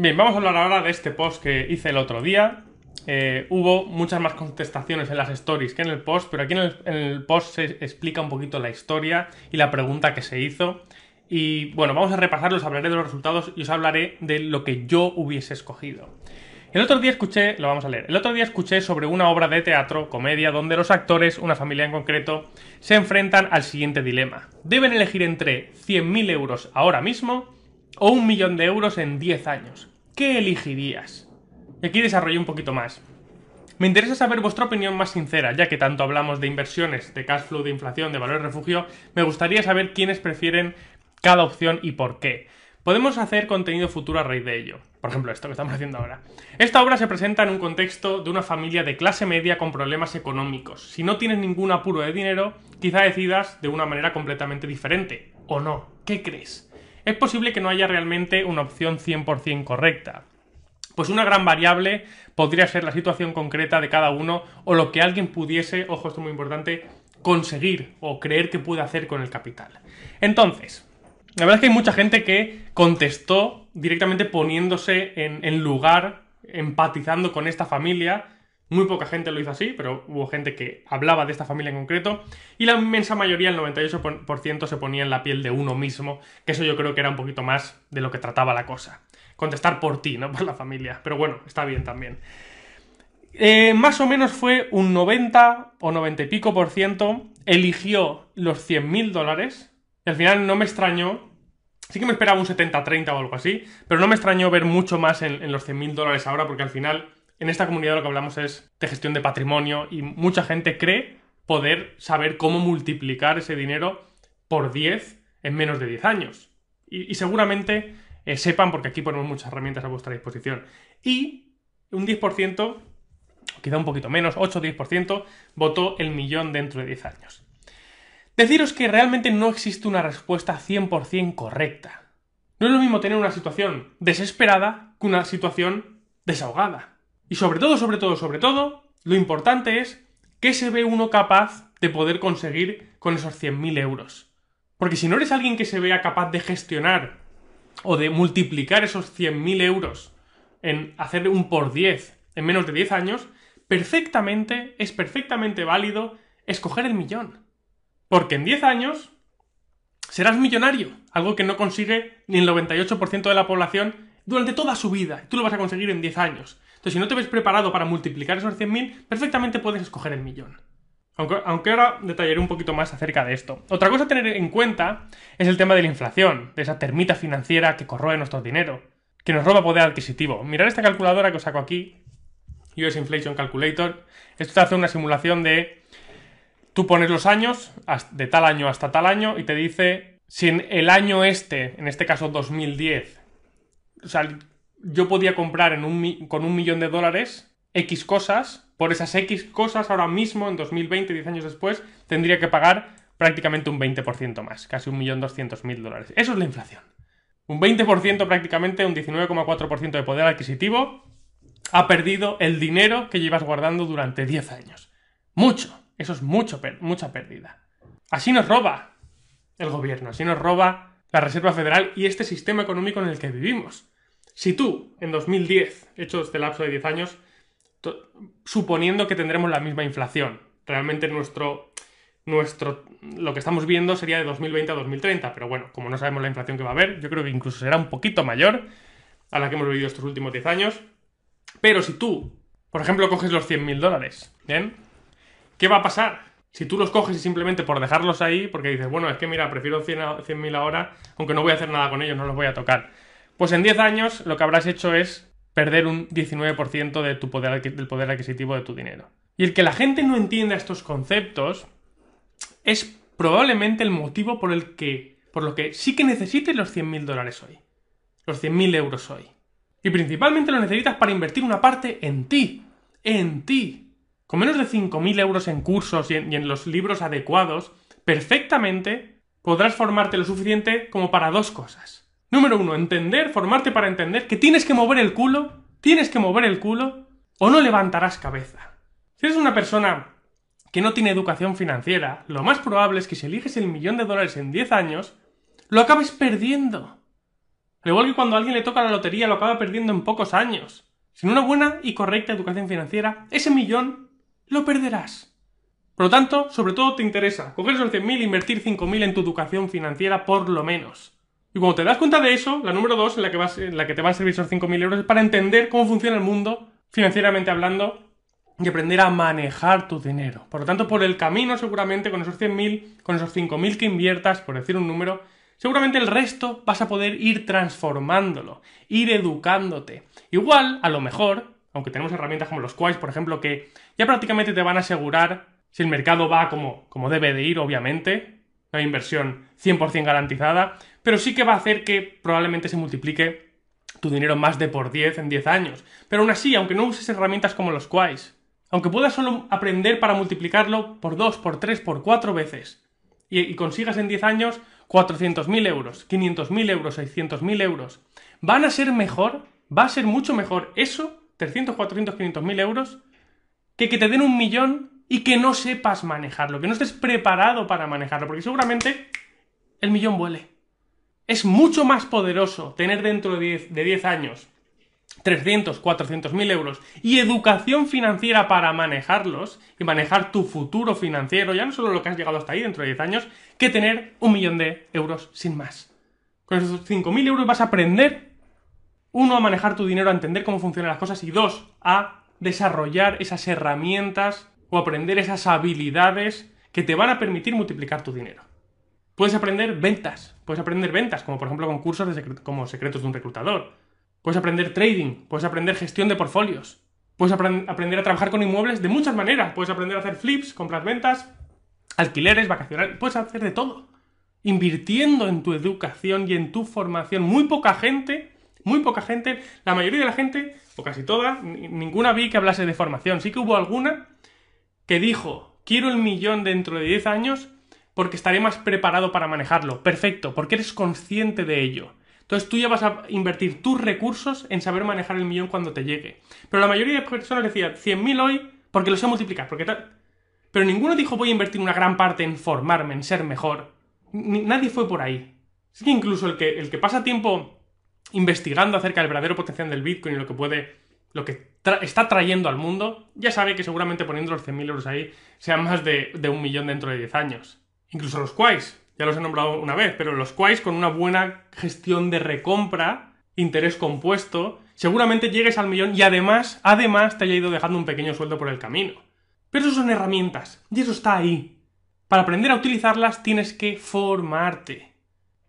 Bien, vamos a hablar ahora de este post que hice el otro día. Eh, hubo muchas más contestaciones en las stories que en el post, pero aquí en el, post se explica un poquito la historia y la pregunta que se hizo. Y bueno, vamos a repasarlos, hablaré de los resultados y os hablaré de lo que yo hubiese escogido. El otro día escuché, lo vamos a leer, el otro día escuché sobre una obra de teatro, comedia, donde los actores, una familia en concreto, se enfrentan al siguiente dilema. Deben elegir entre 100.000 euros ahora mismo o un millón de euros en 10 años. ¿Qué elegirías? Y aquí desarrollé un poquito más. Me interesa saber vuestra opinión más sincera, ya que tanto hablamos de inversiones, de cash flow, de inflación, de valor de refugio, me gustaría saber quiénes prefieren cada opción y por qué. Podemos hacer contenido futuro a raíz de ello. Por ejemplo, esto que estamos haciendo ahora. Esta obra se presenta en un contexto de una familia de clase media con problemas económicos. Si no tienes ningún apuro de dinero, quizá decidas de una manera completamente diferente. ¿O no? ¿Qué crees? Es posible que no haya realmente una opción 100% correcta. Pues una gran variable podría ser la situación concreta de cada uno o lo que alguien pudiese, ojo, esto es muy importante, conseguir o creer que puede hacer con el capital. Entonces, la verdad es que hay mucha gente que contestó directamente poniéndose en, lugar, empatizando con esta familia. Muy poca gente lo hizo así, pero hubo gente que hablaba de esta familia en concreto. Y la inmensa mayoría, el 98%, se ponía en la piel de uno mismo, que eso yo creo que era un poquito más de lo que trataba la cosa. Contestar por ti, no por la familia. Pero bueno, está bien también. Eh, más o menos fue un 90 o 90 y pico por ciento eligió los 100.000 dólares al final no me extrañó. Sí que me esperaba un 70-30 o algo así, pero no me extrañó ver mucho más en, los 100.000 dólares ahora, porque al final en esta comunidad lo que hablamos es de gestión de patrimonio y mucha gente cree poder saber cómo multiplicar ese dinero por 10 en menos de 10 años. Y, seguramente eh, sepan, porque aquí ponemos muchas herramientas a vuestra disposición. Y un 10%, quizá un poquito menos, 8-10%, votó el millón dentro de 10 años. Deciros que realmente no existe una respuesta 100% correcta. No es lo mismo tener una situación desesperada que una situación desahogada. Y sobre todo, sobre todo, sobre todo, lo importante es qué se ve uno capaz de poder conseguir con esos 100.000 euros. Porque si no eres alguien que se vea capaz de gestionar o de multiplicar esos 100.000 euros en hacer un por 10 en menos de 10 años, perfectamente, es perfectamente válido escoger el millón. Porque en 10 años serás millonario, algo que no consigue ni el 98% de la población durante toda su vida. Tú lo vas a conseguir en 10 años. Entonces, si no te ves preparado para multiplicar esos 100.000, perfectamente puedes escoger el millón. Aunque, aunque, ahora detallaré un poquito más acerca de esto. Otra cosa a tener en cuenta es el tema de la inflación, de esa termita financiera que corroe nuestro dinero, que nos roba poder adquisitivo. Mirad esta calculadora que os saco aquí, US Inflation Calculator. Esto te hace una simulación de Tú pones los años, de tal año hasta tal año, y te dice si en el año este, en este caso 2010, o sea, yo podía comprar con un millón de dólares X cosas, por esas X cosas ahora mismo, en 2020, 10 años después, tendría que pagar prácticamente un 20% más, casi un millón doscientos mil dólares. Eso es la inflación. Un 20% prácticamente, un 19,4% de poder adquisitivo, ha perdido el dinero que llevas guardando durante 10 años. Mucho. Eso es mucho, mucha pérdida. Así nos roba el gobierno, así nos roba la Reserva Federal y este sistema económico en el que vivimos. Si tú, en 2010, hecho este lapso de 10 años, suponiendo que tendremos la misma inflación, realmente nuestro, nuestro, lo que estamos viendo sería de 2020 a 2030, pero bueno, como no sabemos la inflación que va a haber, yo creo que incluso será un poquito mayor a la que hemos vivido estos últimos 10 años. Pero si tú, por ejemplo, coges los 100.000 dólares, ¿bien? ¿Qué va a pasar? Si tú los coges y simplemente por dejarlos ahí, porque dices, bueno, es que mira, prefiero 100.000 ahora, aunque no voy a hacer nada con ellos, no los voy a tocar. Pues en 10 años lo que habrás hecho es perder un 19% de tu poder, del poder adquisitivo de tu dinero. Y el que la gente no entienda estos conceptos es probablemente el motivo por el que, por lo que sí que necesites los 100.000 dólares hoy. Los 100.000 euros hoy. Y principalmente lo necesitas para invertir una parte en ti. En ti. Con menos de 5.000 euros en cursos y en, los libros adecuados, perfectamente podrás formarte lo suficiente como para dos cosas. Número uno, entender, formarte para entender que tienes que mover el culo, tienes que mover el culo, o no levantarás cabeza. Si eres una persona que no tiene educación financiera, lo más probable es que si eliges el millón de dólares en 10 años, lo acabes perdiendo. Al igual que cuando a alguien le toca la lotería lo acaba perdiendo en pocos años. Sin una buena y correcta educación financiera, ese millón lo perderás. Por lo tanto, sobre todo te interesa coger esos 100.000 e invertir 5.000 en tu educación financiera por lo menos. Y cuando te das cuenta de eso, la número dos en la que, vas, en la que te van a servir esos 5.000 euros es para entender cómo funciona el mundo, financieramente hablando, y aprender a manejar tu dinero. Por lo tanto, por el camino, seguramente, con esos 100.000, con esos 5.000 que inviertas, por decir un número, seguramente el resto vas a poder ir transformándolo, ir educándote. Igual, a lo mejor, aunque tenemos herramientas como los Quais, por ejemplo, que ya prácticamente te van a asegurar si el mercado va como, como debe de ir, obviamente, no hay inversión 100% garantizada, pero sí que va a hacer que probablemente se multiplique tu dinero más de por 10 en 10 años. Pero aún así, aunque no uses herramientas como los Quais, aunque puedas solo aprender para multiplicarlo por 2, por 3, por 4 veces, y, consigas en 10 años 400.000 euros, 500.000 euros, 600.000 euros, van a ser mejor, va a ser mucho mejor eso, 300, 400, 500.000 euros, que que te den un millón y que no sepas manejarlo, que no estés preparado para manejarlo, porque seguramente el millón vuele. Es mucho más poderoso tener dentro de 10, de 10 años 300, 400 mil euros y educación financiera para manejarlos y manejar tu futuro financiero, ya no solo lo que has llegado hasta ahí dentro de 10 años, que tener un millón de euros sin más. Con esos 5.000 euros vas a aprender, uno, a manejar tu dinero, a entender cómo funcionan las cosas y dos, a desarrollar esas herramientas o aprender esas habilidades que te van a permitir multiplicar tu dinero. Puedes aprender ventas, puedes aprender ventas, como por ejemplo con cursos como secretos de un reclutador Puedes aprender trading, puedes aprender gestión de portfolios, puedes aprender a trabajar con inmuebles de muchas maneras. Puedes aprender a hacer flips, compras, ventas, alquileres, vacacionales, puedes hacer de todo. Invirtiendo en tu educación y en tu formación. Muy poca gente, muy poca gente, la mayoría de la gente, o casi toda, ninguna vi que hablase de formación. Sí que hubo alguna que dijo, quiero el millón dentro de 10 años porque estaré más preparado para manejarlo. Perfecto, porque eres consciente de ello. Entonces tú ya vas a invertir tus recursos en saber manejar el millón cuando te llegue. Pero la mayoría de personas decían 100.000 hoy porque lo sé multiplicar, porque tal... Pero ninguno dijo voy a invertir una gran parte en formarme, en ser mejor. nadie fue por ahí. Es que incluso el que, pasa tiempo investigando acerca del verdadero potencial del Bitcoin y lo que puede, lo que está trayendo al mundo, ya sabe que seguramente poniendo los 100.000 euros ahí sean más de, de, un millón dentro de 10 años. Incluso los Quais, ya los he nombrado una vez, pero los Quais con una buena gestión de recompra, interés compuesto, seguramente llegues al millón y además, además te haya ido dejando un pequeño sueldo por el camino. Pero eso son herramientas, y eso está ahí. Para aprender a utilizarlas tienes que formarte,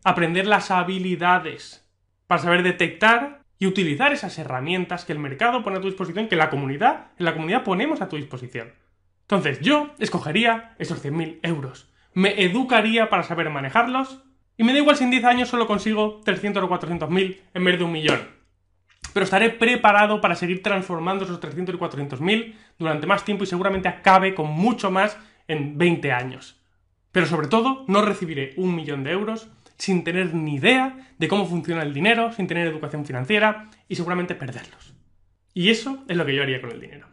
aprender las habilidades, para saber detectar y utilizar esas herramientas que el mercado pone a tu disposición, que la comunidad, en la comunidad ponemos a tu disposición. Entonces yo escogería esos 100.000 euros me educaría para saber manejarlos y me da igual si en 10 años solo consigo 300 o 400 mil en vez de un millón. Pero estaré preparado para seguir transformando esos 300 y 400 mil durante más tiempo y seguramente acabe con mucho más en 20 años. Pero sobre todo, no recibiré un millón de euros sin tener ni idea de cómo funciona el dinero, sin tener educación financiera y seguramente perderlos. Y eso es lo que yo haría con el dinero.